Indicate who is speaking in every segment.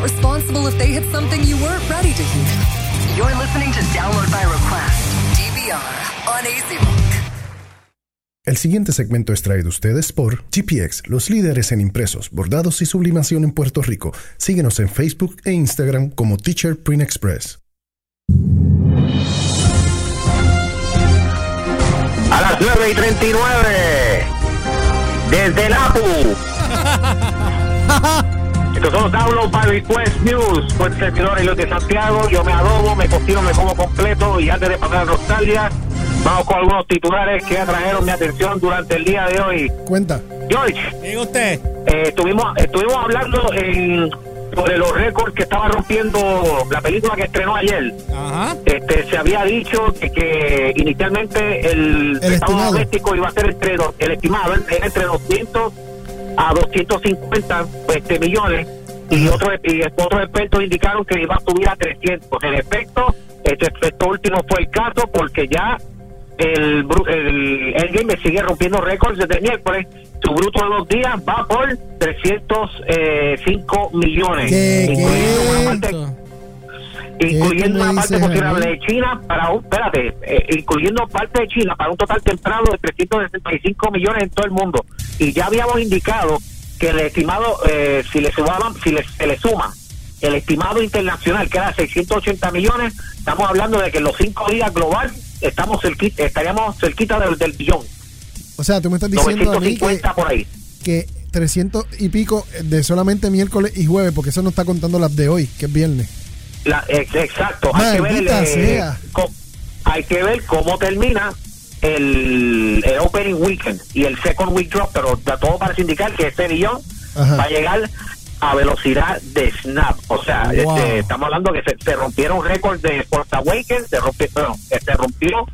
Speaker 1: not responsible if they hit something you weren't ready to hear. You're listening to Download by Request, DVR, on AC Rock.
Speaker 2: El siguiente segmento es traído a ustedes por GPX, los líderes en impresos, bordados y sublimación en Puerto Rico. Síguenos en Facebook e Instagram como Teacher Print Express.
Speaker 3: A las 9 y 39. Desde el APU. Estos son los Download by Request News. Pues servidor los de Santiago. Yo me adobo, me cocino, me como completo. Y antes de pasar a nostalgia, vamos con algunos titulares que atrajeron mi atención durante el día de hoy.
Speaker 2: Cuenta.
Speaker 3: George,
Speaker 4: Diga usted.
Speaker 3: eh, estuvimos, estuvimos hablando en, sobre los récords que estaba rompiendo la película que estrenó ayer.
Speaker 4: Ajá.
Speaker 3: Este, se había dicho que, que inicialmente el,
Speaker 2: El
Speaker 3: Estado
Speaker 2: estimado.
Speaker 3: doméstico iba a ser entre dos- el estimado era entre 200 a 250 este, millones y otros y otros expertos indicaron que iba a subir a 300 en efecto este, esto último fue el caso porque ya el, bru- el Endgame sigue rompiendo récords desde el miércoles. Su bruto de dos días va por 305 millones.
Speaker 2: ¿Qué,
Speaker 3: incluyendo
Speaker 2: qué?
Speaker 3: una parte incluyendo una parte considerable de China para un, espérate, eh, incluyendo parte de China para un total temprano de 365 millones en todo el mundo. Y ya habíamos indicado que el estimado, eh, si le sumaban, si le, se le suma el estimado internacional, que era 680 millones, estamos hablando de que en los cinco días global estamos cerquita, estaríamos cerquita del, del billón,
Speaker 5: O sea, tú me estás diciendo a mí que,
Speaker 3: 950 por ahí.
Speaker 5: que 300 y pico de solamente miércoles y jueves, porque eso no está contando las de hoy, que es viernes.
Speaker 3: La- ex- exacto. Hay que, ver eh, co- hay que ver cómo termina el, el opening weekend y el second week drop, pero da- todo parece indicar que este billón va a llegar a velocidad de snap. O sea,
Speaker 5: Wow.
Speaker 3: este, estamos hablando que se, se rompieron récords de Force Awakens, se rompió, bueno, eh, se rompió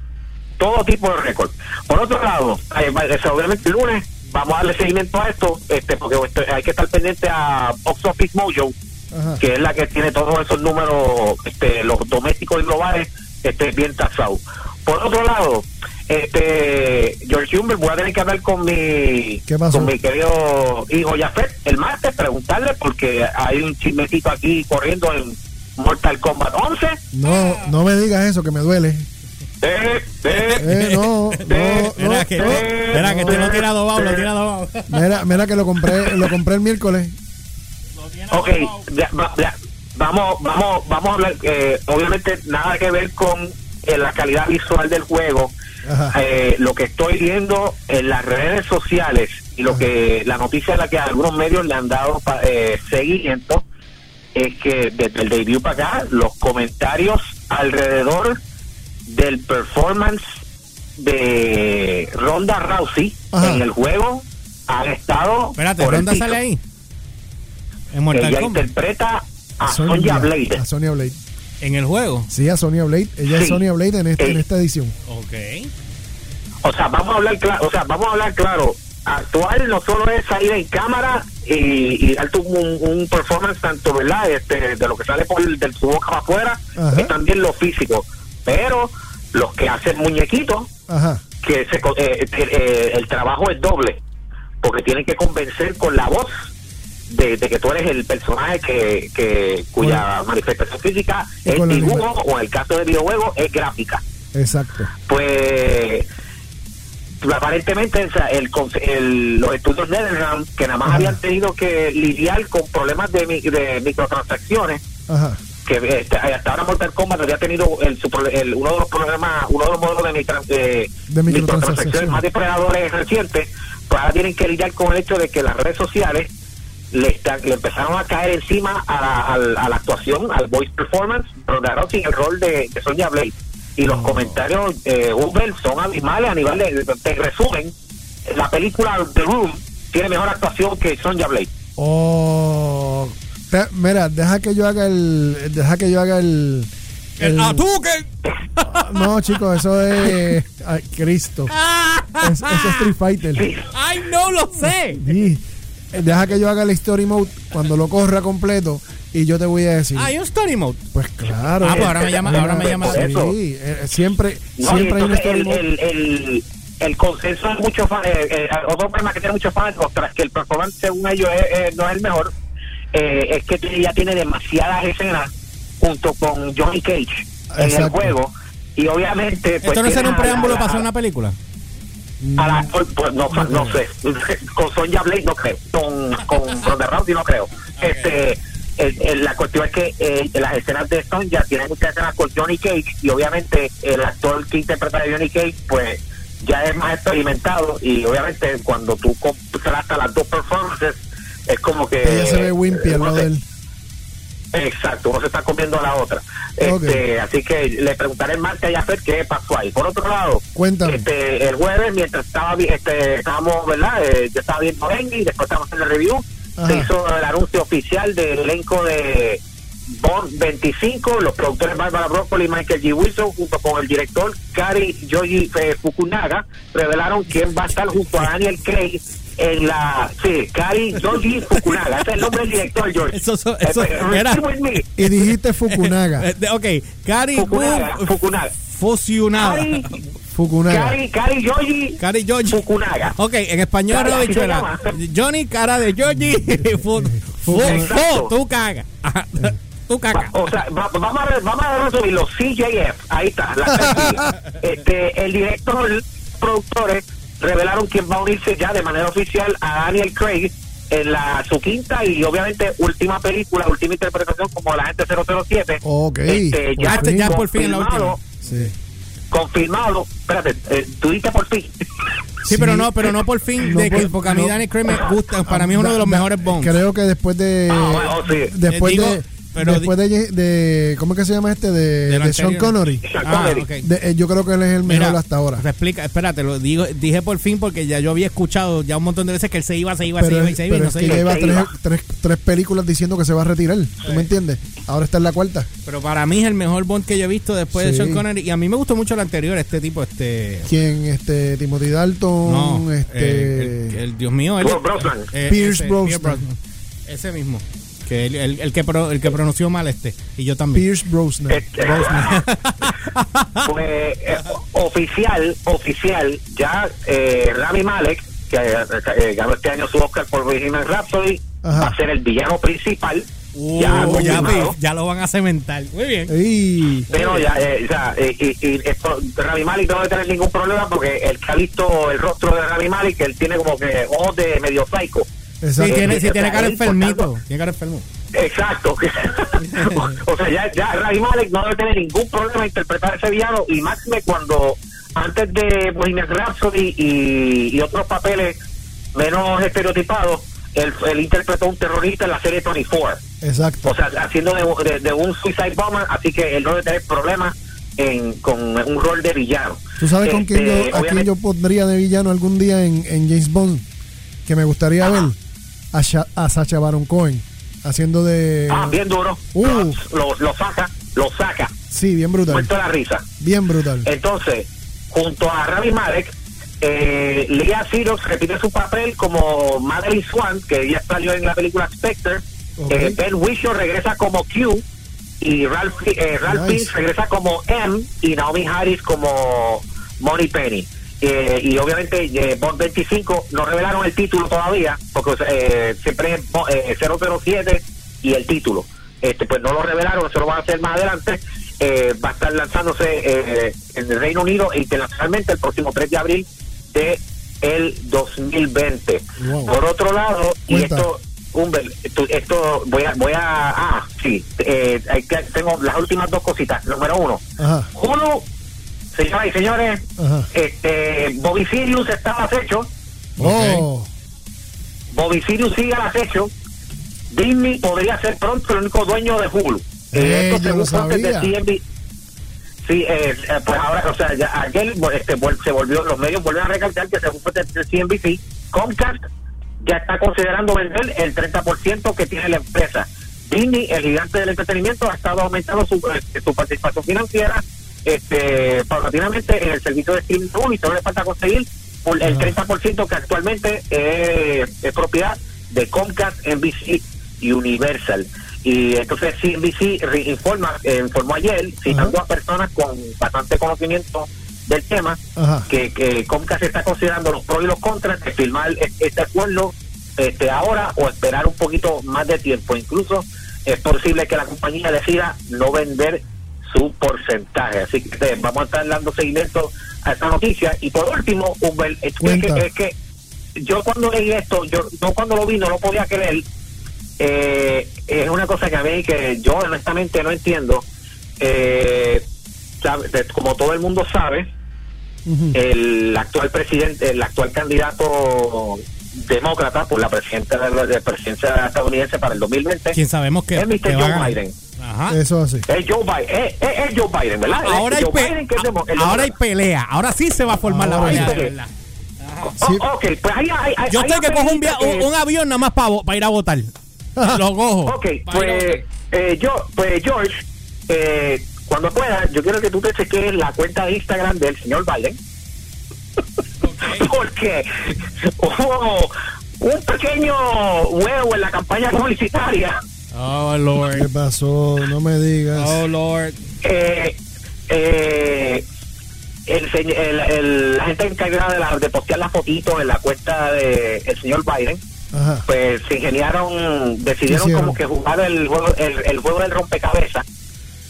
Speaker 3: todo tipo de récord. Por otro lado, eh, eh, obviamente el lunes vamos a darle seguimiento a esto, este, porque este, hay que estar pendiente a Box Office Mojo,
Speaker 5: Ajá.
Speaker 3: que es la que tiene todos esos números, este, los domésticos y globales, este, bien tasados. Por otro lado, este, George Humbert, voy a tener que hablar con mi, con mi querido hijo Jafet el martes, preguntarle, porque hay un chismecito aquí corriendo en Mortal Kombat 11.
Speaker 5: No, no me digas eso, que me duele.
Speaker 3: Eh, eh,
Speaker 5: Eh, no, no, no,
Speaker 4: Espera que,
Speaker 5: no.
Speaker 4: espera que este lo tiene adobado, lo tiene adobado.
Speaker 5: Mira, mira que lo compré, lo compré el miércoles.
Speaker 3: Ok, ya, va- ya, vamos, vamos, vamos a hablar. eh, obviamente nada que ver con eh, la calidad visual del juego. Eh, lo que estoy viendo en las redes sociales y lo que la noticia a la que algunos medios le han dado pa- eh, seguimiento es que desde el debut para acá los comentarios alrededor del performance de Ronda Rousey
Speaker 5: Ajá.
Speaker 3: en el juego han estado
Speaker 4: Espérate, ¿Ronda sale ahí? En
Speaker 3: que
Speaker 4: Mortal
Speaker 3: ella
Speaker 4: Kombat.
Speaker 3: interpreta a
Speaker 5: Sonya-
Speaker 3: Sonya Blade.
Speaker 5: A Sonya Blade.
Speaker 4: En el juego.
Speaker 5: Sí, a Sonya Blade. Ella es. Sonya Blade en, este- en
Speaker 3: Sí.
Speaker 5: esta edición.
Speaker 4: Ok.
Speaker 3: O sea, vamos a hablar claro, o sea, vamos a hablar claro. Actuar no solo es salir en cámara y, y darte un, un performance tanto, ¿verdad? Este, de lo que sale por el, de su boca para afuera,
Speaker 5: Ajá.
Speaker 3: es también lo físico. Pero los que hacen muñequitos,
Speaker 5: Ajá.
Speaker 3: que se, co- eh, eh, eh, el trabajo es doble, porque tienen que convencer con la voz de, de que tú eres el personaje que, que cuya manifestación física es dibujo o en el caso de videojuegos es gráfica.
Speaker 5: Exacto.
Speaker 3: Pues aparentemente el, el- los estudios NetherRealm que nada más
Speaker 5: Ajá.
Speaker 3: habían tenido que lidiar con problemas de, de microtransacciones
Speaker 5: Ajá.
Speaker 3: que este, hasta ahora Mortal Kombat había tenido el, el- uno de los problemas, uno de los modelos de, de
Speaker 5: De microtransacciones
Speaker 3: más depredadores recientes, pues ahora tienen que lidiar con el hecho de que las redes sociales le, están, le empezaron a caer encima a la, al- a la actuación, al voice performance, pero sin el rol de, de Sonya Blade. Y los comentarios, eh, Uber, son abismales a nivel de, resumen, la película The Room tiene mejor actuación que Sonya Blade.
Speaker 5: Oh, te- mira, deja que yo haga el, deja que yo haga el,
Speaker 4: El atuque.
Speaker 5: no, chicos, eso es ay, Cristo, Es- eso es Street Fighter.
Speaker 4: Ay, no lo sé.
Speaker 5: Sí. Deja que yo haga el story mode cuando lo corra completo y yo te voy a decir.
Speaker 4: Hay un story mode.
Speaker 5: Pues claro.
Speaker 4: Ah, pues ahora me llama, ahora me llama.
Speaker 3: Por eso.
Speaker 5: Sí, eh, siempre,
Speaker 3: No,
Speaker 5: siempre hay un story
Speaker 3: el,
Speaker 5: mode.
Speaker 3: el, el, el consenso de muchos fans, eh, eh, otro problema que tiene muchos fans, tras que el performance según ellos es- es- no es el mejor, eh, es que ella tiene demasiadas escenas junto con Johnny Cage en el
Speaker 5: Exacto.
Speaker 3: juego y obviamente pues,
Speaker 4: ¿Esto no será un
Speaker 3: la-
Speaker 4: preámbulo
Speaker 3: a
Speaker 4: para
Speaker 3: la-
Speaker 4: hacer una película?
Speaker 3: A la- pues, pues, no, no sé. Con Sonja Blade no creo. Con, con Ronda Rousey no creo. Este el- el- la cuestión es que eh, las escenas de Sonja tienen muchas escenas con Johnny Cage y obviamente el actor que interpreta a Johnny Cage pues ya es más experimentado y obviamente cuando tú contrastas las dos performances es como que
Speaker 5: Ella se ve wimpy al
Speaker 3: no
Speaker 5: lado
Speaker 3: sé,
Speaker 5: de él.
Speaker 3: Exacto, uno se está comiendo a la otra. Este, Así que le preguntaré en marcha a Jafet qué pasó ahí. Por otro lado,
Speaker 5: Cuéntame.
Speaker 3: este, el jueves, mientras estaba este, estábamos, ¿verdad? Eh, yo estaba viendo Engie después estábamos en el review.
Speaker 5: Ajá.
Speaker 3: Se hizo el anuncio oficial del elenco de Bond 25, los productores Barbara Broccoli y Michael G. Wilson, junto con el director Kari Yoji eh, Fukunaga, revelaron quién va a estar junto a Daniel Craig en la. Sí, Kari Yoji Fukunaga, ese es el nombre del director, George.
Speaker 4: Eso- eso- eso-
Speaker 3: Eh,
Speaker 4: era-
Speaker 3: repeat with me.
Speaker 5: Y dijiste Fukunaga.
Speaker 4: Eh, ok, Cari
Speaker 3: Fukunaga,
Speaker 4: Gu-
Speaker 3: Fukunaga.
Speaker 4: fusionada.
Speaker 5: Fukunaga.
Speaker 3: Yoji
Speaker 4: Cari George.
Speaker 3: Fukunaga.
Speaker 4: Ok, en español
Speaker 3: Cari,
Speaker 4: era
Speaker 3: así se
Speaker 4: bichuela. Johnny, cara de Georgie. fu, fu,
Speaker 3: Exacto.
Speaker 4: fu, tú cagas. Ajá, Tú
Speaker 3: Va-
Speaker 4: cagas.
Speaker 3: o sea, va- vamos a, vamos a resumir los CJF, ahí está, la este, el director, productores revelaron quién va a unirse ya de manera oficial a Daniel Craig en la su quinta y obviamente última película, última interpretación como la gente 007.
Speaker 5: Ok,
Speaker 3: Este,
Speaker 5: por
Speaker 3: ya,
Speaker 5: fin.
Speaker 4: Ya por fin la
Speaker 3: confirmado,
Speaker 5: Sí.
Speaker 3: confirmado, espérate, eh, tú dices por fin.
Speaker 4: Sí, pero no, pero no por fin,
Speaker 5: No
Speaker 4: de que,
Speaker 5: por-
Speaker 4: porque a mí. Danny Craig me gusta, para mí es uno de los mejores Bonds.
Speaker 5: Creo que después de.
Speaker 3: Ah, bueno, sí.
Speaker 5: Después
Speaker 4: Eh, digo,
Speaker 5: de.
Speaker 4: Pero
Speaker 5: después de, de. ¿Cómo es que se llama este? De,
Speaker 4: De
Speaker 5: de Sean. Connery.
Speaker 3: Sean
Speaker 4: Ah.
Speaker 5: De- eh, yo creo que él es el mejor
Speaker 4: Mira,
Speaker 5: hasta ahora.
Speaker 4: explica, espérate, lo digo, dije por fin porque ya yo había escuchado ya un montón de veces que él se iba, se iba, se iba y se iba y no
Speaker 5: es
Speaker 4: se
Speaker 5: que
Speaker 4: iba.
Speaker 5: lleva
Speaker 3: Se
Speaker 5: tres,
Speaker 3: iba.
Speaker 5: tres, tres películas diciendo que se va a retirar. ¿Tú me entiendes? Ahora está en la cuarta.
Speaker 4: Pero para mí es el mejor Bond que yo he visto después de. Sean Connery y a mí me gustó mucho el anterior, este tipo, este...
Speaker 5: ¿Quién? Este, Timothy Dalton.
Speaker 4: No,
Speaker 5: este,
Speaker 4: eh, el, el- Dios mío, él,
Speaker 3: Pierce Brosnan.
Speaker 4: eh,
Speaker 5: Pierce
Speaker 4: ese,
Speaker 5: Brosnan.
Speaker 4: Ese mismo. Que el, el- el que pro- el que pronunció mal este. Y yo también.
Speaker 5: Pierce Brosnan.
Speaker 3: Este, pues eh, oficial, oficial, ya eh, Rami Malek, que eh, ganó este año su Oscar por Bohemian Rhapsody,
Speaker 5: Ajá.
Speaker 3: va a ser el villano principal.
Speaker 4: Uh,
Speaker 3: ya,
Speaker 4: ya, ya lo van a cementar. Muy bien.
Speaker 5: Ey,
Speaker 3: Pero ya, eh, ya, eh, y, y esto, Rami Malek no debe tener ningún problema porque el que ha visto el rostro de Rami Malek, él tiene como que ojos de medio psycho.
Speaker 4: Sí,
Speaker 5: exacto.
Speaker 4: tiene, sí, tiene cara enfermito. Tiene cara enfermo.
Speaker 3: Exacto. o sea, ya, ya Rami Malek no debe tener ningún problema en interpretar ese villano y máxime cuando antes de Bohemian Rhapsody y, y otros papeles menos estereotipados, él, él interpretó un terrorista en la serie 24.
Speaker 5: Exacto.
Speaker 3: O sea, haciendo de, de- de un suicide bomber, así que él no debe tener problemas en, con un rol de villano.
Speaker 5: ¿Tú sabes con quién
Speaker 3: Este,
Speaker 5: yo, a quién yo pondría de villano algún día en, en James Bond? Que me gustaría ver a, Sha- a Sacha Baron Cohen haciendo de.
Speaker 3: Ah, bien duro.
Speaker 5: Uh.
Speaker 3: Lo, lo saca, lo saca.
Speaker 5: Sí, bien brutal.
Speaker 3: Muerto la risa.
Speaker 5: Bien brutal.
Speaker 3: Entonces, junto a Rami Malek, eh, Leah Sedox repite su papel como Madeline Swan, que ya salió en la película Spectre. Eh, ben Whishaw regresa como Q. Y Ralph, eh, Ralph
Speaker 5: Nice.
Speaker 3: Regresa como M. Y Naomi Harris como Money Penny. Eh, y obviamente eh, Bond 25 no revelaron el título todavía, porque eh, siempre es eh, 007 y el título. Este, pues no lo revelaron, eso lo van a hacer más adelante. Eh, va a estar lanzándose eh, en el Reino Unido e internacionalmente el próximo 3 de abril de el 2020.
Speaker 5: Wow.
Speaker 3: Por otro lado, y esto, Humber, esto, esto voy a, voy a, ah, sí, eh, tengo las últimas dos cositas. Número uno,
Speaker 5: Ajá.
Speaker 3: Hulu, señoras y señores,
Speaker 5: Ajá.
Speaker 3: este, Bobby Sirius está al acecho,
Speaker 5: Oh,
Speaker 3: Bobby Sirius sigue al acecho, Disney podría ser pronto el único dueño de Hulu.
Speaker 5: Eh,
Speaker 3: esto según fuentes de. CNBC. Sí, eh, eh, pues ahora, o sea, ya ayer este, vol- se volvió, los medios vuelven a recalcar que según fuentes de CNBC, Comcast ya está considerando vender el 30% que tiene la empresa. Disney, el gigante del entretenimiento, ha estado aumentando su, este, su participación financiera este, paulatinamente en el servicio de streaming y solo le falta conseguir por el 30% que actualmente eh, es propiedad de Comcast, NBC y Universal. Y entonces CNBC informa, eh, informó ayer, citando a personas con bastante conocimiento del tema, que, que Comcast está considerando los pros y los contras de firmar este acuerdo este, ahora o esperar un poquito más de tiempo. Incluso es posible que la compañía decida no vender su porcentaje. Así que vamos a estar dando seguimiento a esta noticia. Y por último, Humbert, es que, es que yo cuando leí esto, yo no cuando lo vi no lo podía creer. Eh, es una cosa que a mí que yo honestamente no entiendo. Eh, como todo el mundo sabe, el actual presidente, el actual candidato demócrata por la presidencia de la, de presidencia estadounidense para el 2020
Speaker 4: Quien sabemos que,
Speaker 3: es Mr. Joe. Biden.
Speaker 4: Ajá.
Speaker 5: Eso así.
Speaker 3: Es Joe Biden, es, es- es Joe Biden, ¿verdad?
Speaker 4: Ahora hay,
Speaker 3: Joe
Speaker 4: pe-
Speaker 3: Biden, que es demo- el
Speaker 4: ahora hay
Speaker 3: demócrata.
Speaker 4: pelea. Ahora sí se va a formar
Speaker 5: Ahora
Speaker 4: la pelea.
Speaker 3: Oh,
Speaker 5: Sí.
Speaker 3: ok, pues ahí hay, hay-
Speaker 4: Yo estoy que cojo un, un, un avión nada más para ir a votar. Lo cojo.
Speaker 3: Ok, pues, eh, yo, pues George, eh, cuando pueda, yo quiero que tú te cheques la cuenta de Instagram del señor Biden. Porque hubo un pequeño huevo en la campaña publicitaria.
Speaker 4: Oh,
Speaker 5: ¿Qué
Speaker 4: Lord.
Speaker 5: pasó? No me digas.
Speaker 4: Oh, Lord.
Speaker 3: Eh, eh, el, el- el- la gente encargada de, la- de postear las fotitos en la cuenta del el señor Biden,
Speaker 5: Ajá.
Speaker 3: pues se ingeniaron, decidieron como que jugar el juego, el, el juego del rompecabezas.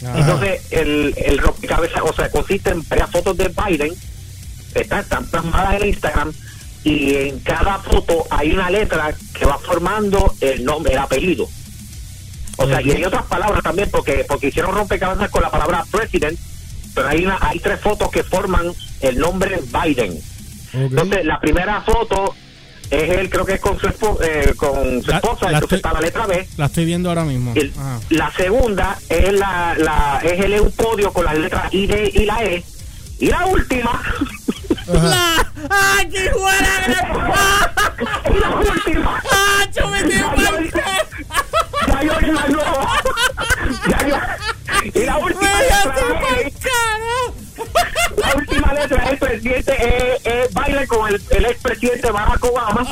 Speaker 4: Ajá.
Speaker 3: Entonces, el, el rompecabezas, o sea, consiste en varias fotos de Biden, están, están plasmadas en Instagram, y en cada foto hay una letra que va formando el nombre, el apellido. O sea, y hay otras palabras también, porque porque hicieron rompecabezas con la palabra president, pero hay, una, hay tres fotos que forman el nombre Biden. Entonces, la primera foto es él, creo que es con su, espo- eh, con su
Speaker 4: La-
Speaker 3: esposa,
Speaker 4: la
Speaker 3: entonces
Speaker 4: estoy-
Speaker 3: está la letra B.
Speaker 4: La estoy viendo ahora mismo.
Speaker 3: El- la segunda es la, la es el un podio con las letras I, D y la E. Y la última,
Speaker 5: Ajá.
Speaker 4: ¡Ah, qué buena!
Speaker 3: y la última,
Speaker 4: ¡Ah, yo me tengo
Speaker 3: ya yo, ya yo ganó. Ya yo- y la última letra es, la última letra es el presidente es, es Biden con el, el expresidente Barack Obama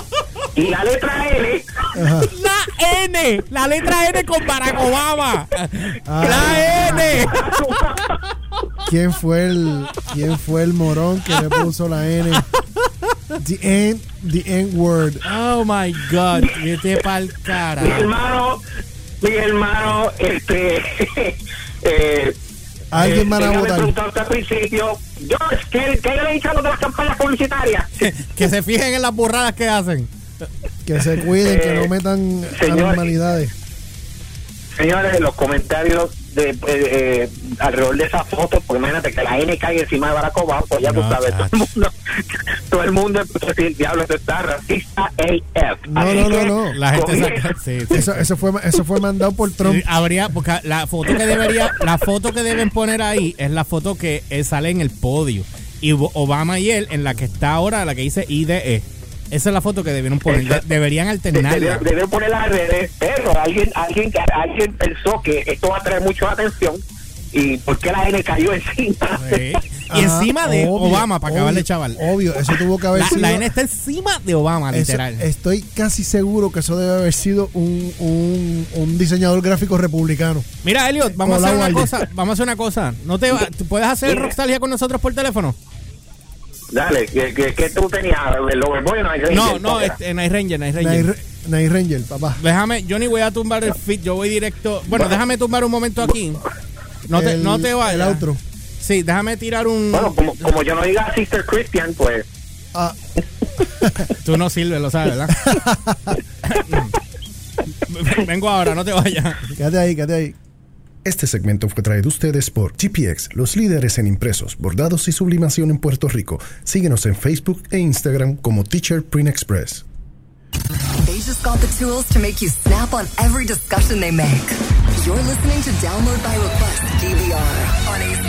Speaker 3: y la letra L
Speaker 5: Ajá.
Speaker 4: La N, la letra N con Barack Obama.
Speaker 5: Ah.
Speaker 4: La N.
Speaker 5: ¿Quién fue el quién fue el morón que le puso la N? The N, the N word.
Speaker 4: Oh my God, vete pa'l
Speaker 3: mi
Speaker 4: cara.
Speaker 3: hermano mi hermano este eh,
Speaker 5: Alguien
Speaker 3: eh,
Speaker 5: van a votar.
Speaker 3: al principio George ¿qué, qué le he dicho a los de las campañas publicitarias?
Speaker 4: Que se fijen en las burradas que hacen.
Speaker 5: Que se cuiden, que
Speaker 3: Eh,
Speaker 5: no metan
Speaker 3: señor.
Speaker 5: anormalidades.
Speaker 3: Señores, los comentarios de, eh, eh, alrededor de esa foto, porque imagínate que la N cae encima de Barack Obama, pues ya tú
Speaker 4: No,
Speaker 3: sabes, todo el mundo, todo el mundo empezó a decir, diablo, esto está racista AF.
Speaker 5: No,
Speaker 3: Así
Speaker 5: no, no,
Speaker 3: que,
Speaker 5: no.
Speaker 4: La gente saca. Sí, sí.
Speaker 5: Eso, eso fue eso fue mandado por Trump.
Speaker 4: Sí, Habría, porque la foto que debería, la foto que deben poner ahí es la foto que eh, sale en el podio. Y Obama y él, en la que está ahora, la que dice IDE. Esa es la foto que debieron poner. De-
Speaker 3: Exacto.
Speaker 4: deberían
Speaker 3: de-
Speaker 4: alternarla.
Speaker 3: de- Deben poner las redes, pero alguien, alguien, alguien pensó que esto va a traer mucha atención y por qué la N cayó encima.
Speaker 4: Sí. Y encima de
Speaker 5: obvio,
Speaker 4: Obama, para acabarle chaval.
Speaker 5: Obvio, eso tuvo que haber
Speaker 4: La,
Speaker 5: sido.
Speaker 4: la N está encima de Obama,
Speaker 5: eso-
Speaker 4: literal.
Speaker 5: estoy casi seguro que eso debe haber sido un, un, un diseñador gráfico republicano.
Speaker 4: Mira, Elliot, vamos a hacer una cosa. Vamos a hacer una cosa. ¿No te va- ¿tú ¿Puedes hacer. Rockstalgia con nosotros por teléfono?
Speaker 3: Dale, que, que, que tú tenías el overboy o no hay
Speaker 4: No, no, este, Night Ranger, Night
Speaker 5: Night,
Speaker 4: Ranger.
Speaker 5: Ra- Night Ranger, papá.
Speaker 4: Déjame, yo ni voy a tumbar el feed, yo voy directo. Bueno, déjame tumbar un momento aquí. No te,
Speaker 5: El-
Speaker 4: no te vayas.
Speaker 5: El outro.
Speaker 4: Sí, déjame tirar un.
Speaker 3: Bueno, como, como yo no diga Sister Christian, pues
Speaker 5: Ah,
Speaker 4: Tú no sirves, lo sabes, ¿verdad? Vengo ahora, no te vayas.
Speaker 5: quédate ahí, quédate ahí.
Speaker 2: Este segmento fue traído a ustedes por GPX, los líderes en impresos, bordados y sublimación en Puerto Rico. Síguenos en Facebook e Instagram como Teacher Print Express.
Speaker 1: They just got the tools to make you snap on every discussion they make. You're listening to Download by Request on AC.